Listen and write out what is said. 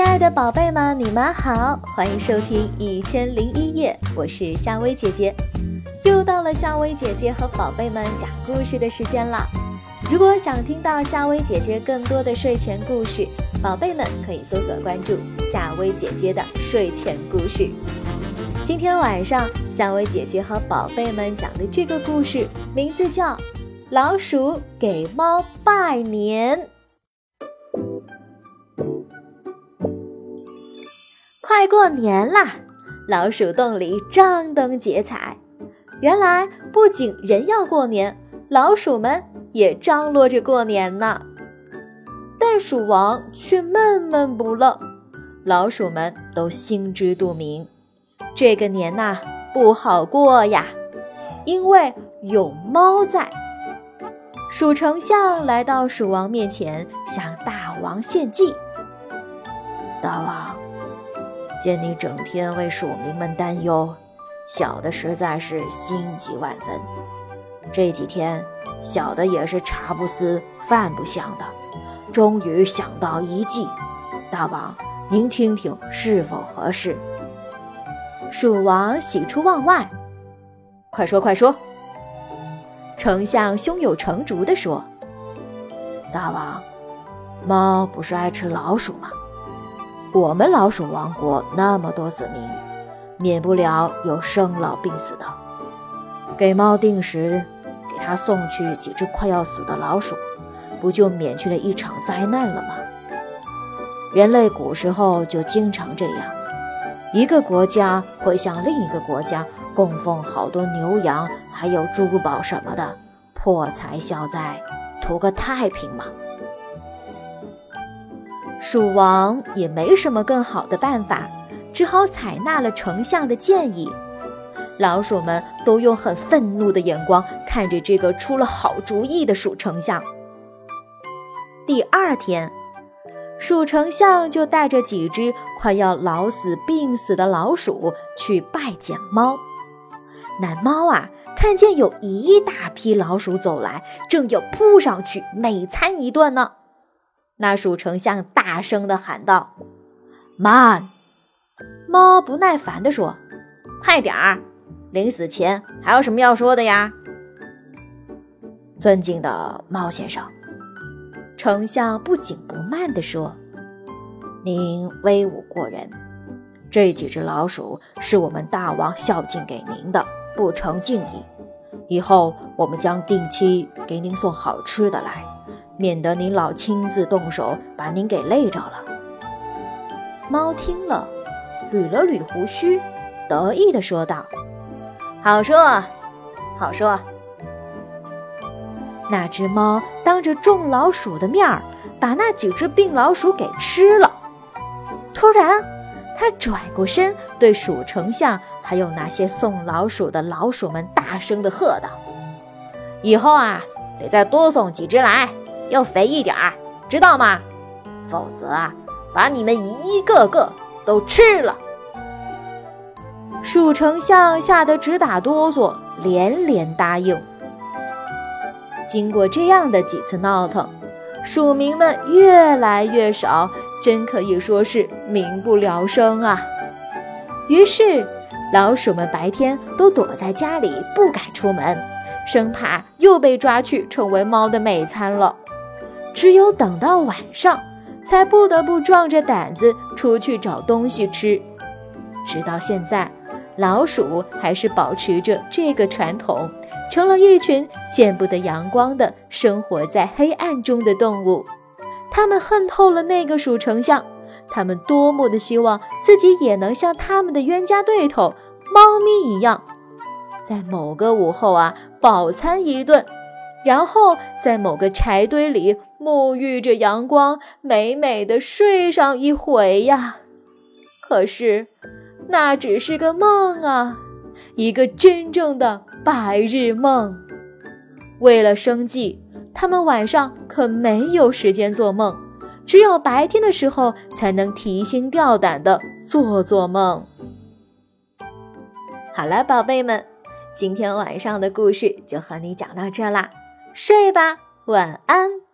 亲爱的宝贝们，你们好，欢迎收听《一千零一夜》，我是夏薇姐姐。又到了夏薇姐姐和宝贝们讲故事的时间了。如果想听到夏薇姐姐更多的睡前故事，宝贝们可以搜索关注夏薇姐姐的睡前故事。今天晚上，夏薇姐姐和宝贝们讲的这个故事名字叫《老鼠给猫拜年》。快过年啦，老鼠洞里张灯结彩。原来不仅人要过年，老鼠们也张罗着过年呢。但鼠王却闷闷不乐，老鼠们都心知肚明，这个年呐不好过呀，因为有猫在。鼠丞相来到鼠王面前，向大王献计：“大王。”见你整天为鼠民们担忧，小的实在是心急万分。这几天，小的也是茶不思饭不想的，终于想到一计。大王，您听听是否合适？蜀王喜出望外，快说快说！丞相胸有成竹地说：“大王，猫不是爱吃老鼠吗？”我们老鼠王国那么多子民，免不了有生老病死的。给猫定时，给它送去几只快要死的老鼠，不就免去了一场灾难了吗？人类古时候就经常这样，一个国家会向另一个国家供奉好多牛羊，还有珠宝什么的，破财消灾，图个太平嘛。鼠王也没什么更好的办法，只好采纳了丞相的建议。老鼠们都用很愤怒的眼光看着这个出了好主意的鼠丞相。第二天，鼠丞相就带着几只快要老死病死的老鼠去拜见猫。那猫啊，看见有一大批老鼠走来，正要扑上去美餐一顿呢。那鼠丞相大声地喊道：“慢！”猫不耐烦地说：“快点儿！临死前还有什么要说的呀？”尊敬的猫先生，丞相不紧不慢地说：“您威武过人，这几只老鼠是我们大王孝敬给您的，不成敬意。以后我们将定期给您送好吃的来。”免得您老亲自动手，把您给累着了。猫听了，捋了捋胡须，得意地说道：“好说，好说。”那只猫当着众老鼠的面儿，把那几只病老鼠给吃了。突然，它转过身，对鼠丞相还有那些送老鼠的老鼠们大声地喝道：“以后啊，得再多送几只来。”要肥一点儿，知道吗？否则啊，把你们一个个都吃了。鼠丞相吓得直打哆嗦，连连答应。经过这样的几次闹腾，鼠民们越来越少，真可以说是民不聊生啊。于是，老鼠们白天都躲在家里，不敢出门，生怕又被抓去成为猫的美餐了。只有等到晚上，才不得不壮着胆子出去找东西吃。直到现在，老鼠还是保持着这个传统，成了一群见不得阳光的生活在黑暗中的动物。他们恨透了那个鼠丞相，他们多么的希望自己也能像他们的冤家对头猫咪一样，在某个午后啊饱餐一顿。然后在某个柴堆里沐浴着阳光，美美的睡上一回呀。可是，那只是个梦啊，一个真正的白日梦。为了生计，他们晚上可没有时间做梦，只有白天的时候才能提心吊胆的做做梦。好了，宝贝们，今天晚上的故事就和你讲到这啦。睡吧，晚安。